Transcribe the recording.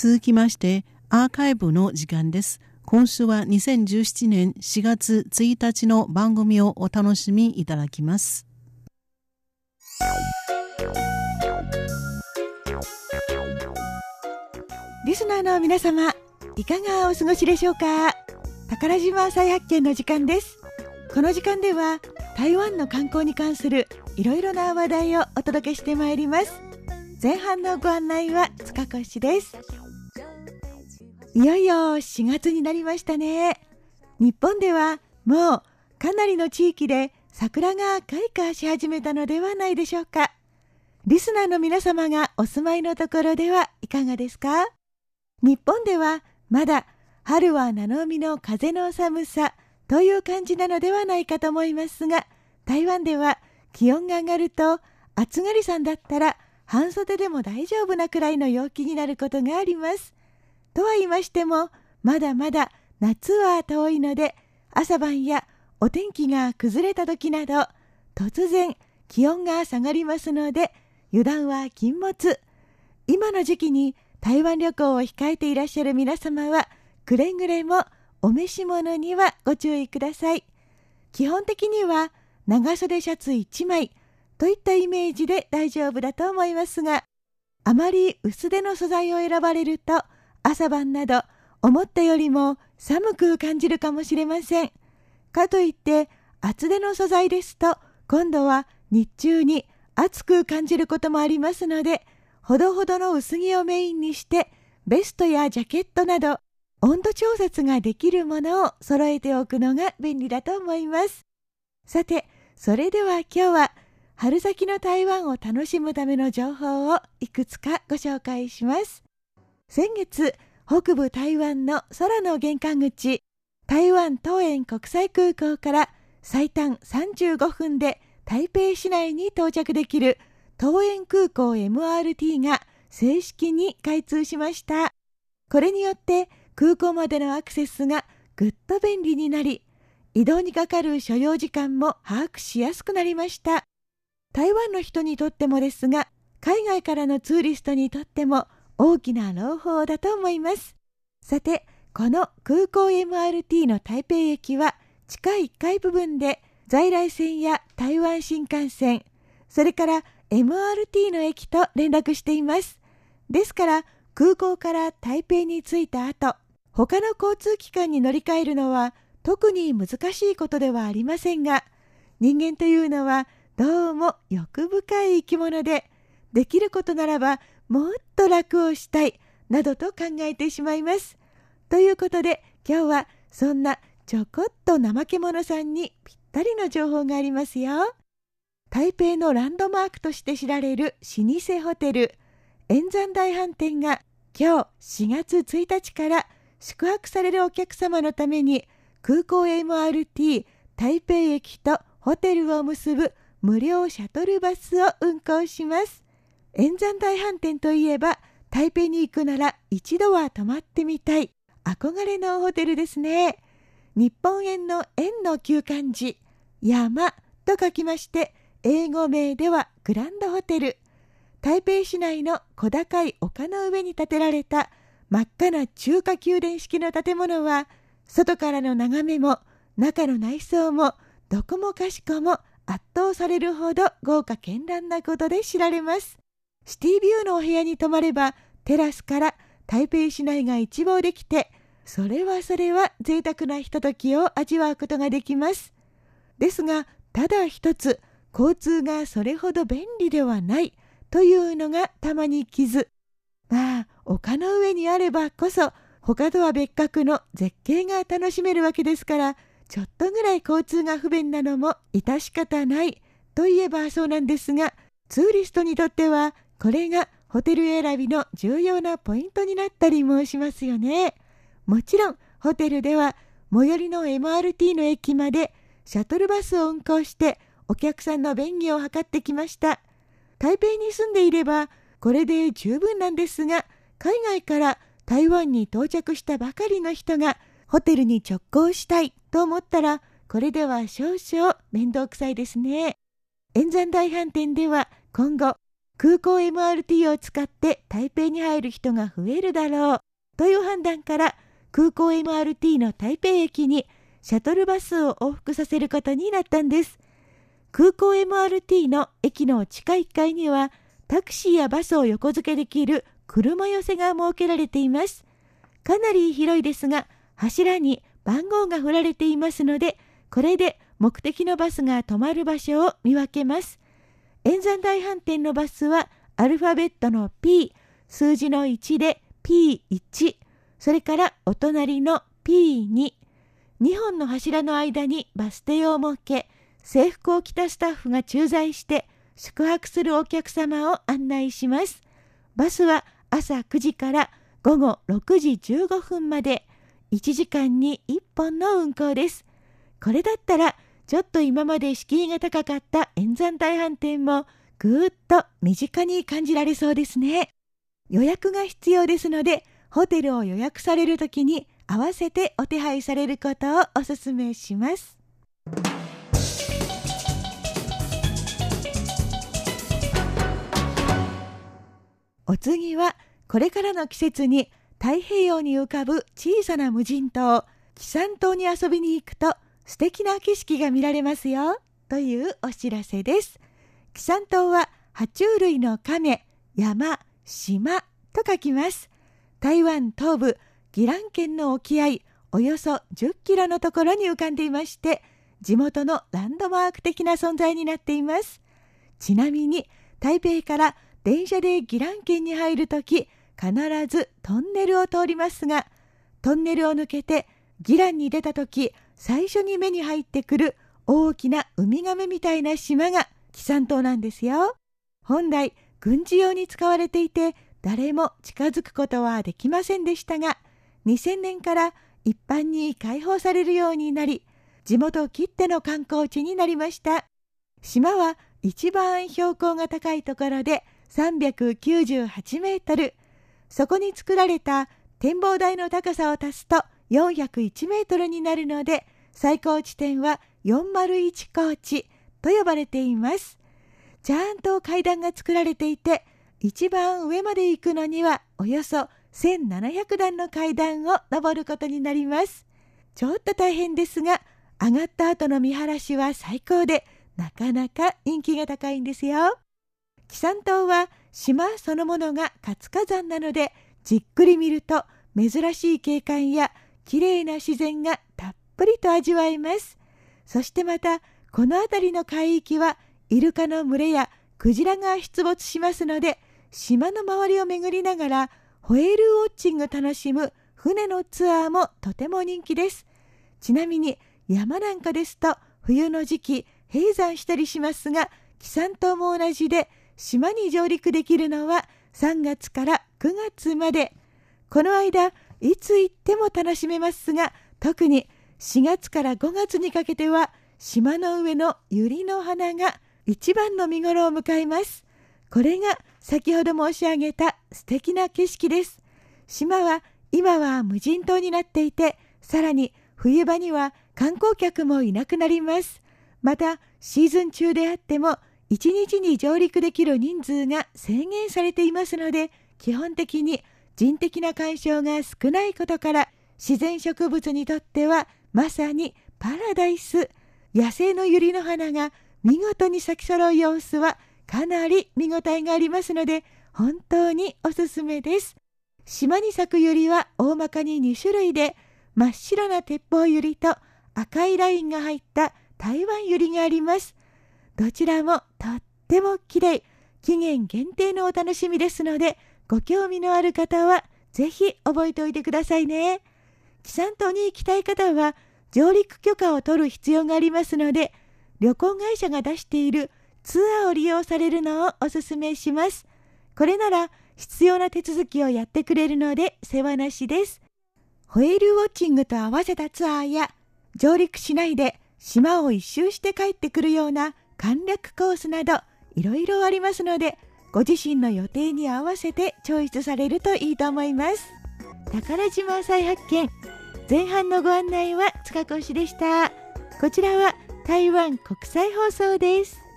続きましてアーカイブの時間です。今週は2017年4月1日の番組をお楽しみいただきます。リスナーの皆様、いかがお過ごしでしょうか？宝島再発見の時間です。この時間では台湾の観光に関するいろいろな話題をお届けしてまいります。前半のご案内は塚越です。いよいよ4月になりましたね。日本ではもうかなりの地域で桜が開花し始めたのではないでしょうか。リスナーの皆様がお住まいのところではいかがですか？日本ではまだ春は七海の風の寒さという感じなのではないかと思いますが、台湾では気温が上がると暑がりさんだったら半袖でも大丈夫なくらいの陽気になることがあります。とは言いましてもまだまだ夏は遠いので朝晩やお天気が崩れた時など突然気温が下がりますので油断は禁物。今の時期に台湾旅行を控えていらっしゃる皆様はくれぐれもお召し物にはご注意ください。基本的には長袖シャツ1枚といったイメージで大丈夫だと思いますがあまり薄手の素材を選ばれると朝晩など思ったよりも寒く感じるかもしれません。かといって厚手の素材ですと今度は日中に暑く感じることもありますのでほどほどの薄着をメインにしてベストやジャケットなど温度調節ができるものを揃えておくのが便利だと思います。さて、それでは今日は春先の台湾を楽しむための情報をいくつかご紹介します。先月、北部台湾の空の玄関口、台湾桃園国際空港から最短35分で台北市内に到着できる桃園空港 MRT が正式に開通しました。これによって空港までのアクセスがぐっと便利になり、移動にかかる所要時間も把握しやすくなりました。台湾の人にとってもですが、海外からのツーリストにとっても大きな朗報だと思います。さて、この空港 MRT の台北駅は地下1階部分で在来線や台湾新幹線、それから MRT の駅と連絡しています。ですから空港から台北に着いた後、他の交通機関に乗り換えるのは特に難しいことではありませんが、人間というのはどうも欲深い生き物で、できることならばもっと楽をしたいなどと考えてしまいます。ということで今日はそんなちょこっと怠け者さんにぴったりの情報がありますよ。台北のランドマークとして知られる老舗ホテル円山大飯店が今日4月1日から宿泊されるお客様のために空港 MRT 台北駅とホテルを結ぶ無料シャトルバスを運行します。円山大飯店といえば台北に行くなら一度は泊まってみたい。憧れのホテルですね。日本円の円の旧漢字山と書きまして英語名ではグランドホテル。台北市内の小高い丘の上に建てられた真っ赤な中華宮殿式の建物は外からの眺めも中の内装もどこもかしこも圧倒されるほど豪華絢爛なことで知られます。シティビューのお部屋に泊まればテラスから台北市内が一望できてそれはそれは贅沢なひとときを味わうことができます。ですがただ一つ交通がそれほど便利ではないというのがたまに傷まあ丘の上にあればこそ他とは別格の絶景が楽しめるわけですからちょっとぐらい交通が不便なのも致し方ないといえばそうなんですがツーリストにとってはこれがホテル選びの重要なポイントになったりもしますよね。もちろんホテルでは最寄りの MRT の駅までシャトルバスを運行してお客さんの便宜を図ってきました。台北に住んでいればこれで十分なんですが海外から台湾に到着したばかりの人がホテルに直行したいと思ったらこれでは少々面倒くさいですね。円山大飯店では今後空港 MRT を使って台北に入る人が増えるだろうという判断から空港 MRT の台北駅にシャトルバスを往復させることになったんです。空港 MRT の駅の地下1階にはタクシーやバスを横付けできる車寄せが設けられています。かなり広いですが柱に番号が振られていますのでこれで目的のバスが止まる場所を見分けます。円山大飯店のバスはアルファベットの P 数字の1で P1 それからお隣の P2 2本の柱の間にバス停を設け制服を着たスタッフが駐在して宿泊するお客様を案内します。バスは朝9時から午後6時15分まで。1時間に1本の運行です。これだったらちょっと今まで敷居が高かった円山大飯店もぐーっと身近に感じられそうですね。予約が必要ですので、ホテルを予約されるときに合わせてお手配されることをお勧めします。お次はこれからの季節に太平洋に浮かぶ小さな無人島、紀山島に遊びに行くと素敵な景色が見られますよというお知らせです。紀山島は爬虫類の亀、山、島と書きます。台湾東部宜蘭県の沖合およそ10キロのところに浮かんでいまして地元のランドマーク的な存在になっていますちなみに台北から電車で宜蘭県に入るとき必ずトンネルを通りますがトンネルを抜けて宜蘭に出たとき最初に目に入ってくる大きなウミガメみたいな島が紀山島なんですよ。本来軍事用に使われていて誰も近づくことはできませんでしたが2000年から一般に開放されるようになり地元きっての観光地になりました島は一番標高が高いところで398メートルそこに作られた展望台の高さを足すと401メートルになるので最高地点は401高地と呼ばれています。ちゃんと階段が作られていて一番上まで行くのにはおよそ1700段の階段を登ることになります。ちょっと大変ですが上がった後の見晴らしは最高でなかなか人気が高いんですよ。紀山島は島そのものが活火山なのでじっくり見ると珍しい景観や綺麗な自然がたっぷりと味わえます。そしてまた、この辺りの海域は、イルカの群れやクジラが出没しますので、島の周りを巡りながら、ホエールウォッチング楽しむ船のツアーもとても人気です。ちなみに、山なんかですと、冬の時期、閉山したりしますが、紀山島も同じで、島に上陸できるのは3月から9月まで。この間、いつ行っても楽しめますが特に4月から5月にかけては島の上の百合の花が一番の見頃を迎えます。これが先ほど申し上げた素敵な景色です。島は今は無人島になっていてさらに冬場には観光客もいなくなります。またシーズン中であっても1日に上陸できる人数が制限されていますので基本的に人的な干渉が少ないことから自然植物にとってはまさにパラダイス。野生の百合の花が見事に咲き揃う様子はかなり見応えがありますので本当におすすめです。島に咲く百合は大まかに2種類で真っ白な鉄砲百合と赤いラインが入った台湾百合があります。どちらもとっても綺麗。期限限定のお楽しみですのでご興味のある方はぜひ覚えておいてくださいね。紀山島に行きたい方は上陸許可を取る必要がありますので旅行会社が出しているツアーを利用されるのをお勧めします。これなら必要な手続きをやってくれるので世話なしです。ホエールウォッチングと合わせたツアーや上陸しないで島を一周して帰ってくるような簡略コースなどいろいろありますのでご自身の予定に合わせてチョイスされるといいと思います。宝島再発見。前半のご案内は塚越でした。こちらは台湾国際放送です。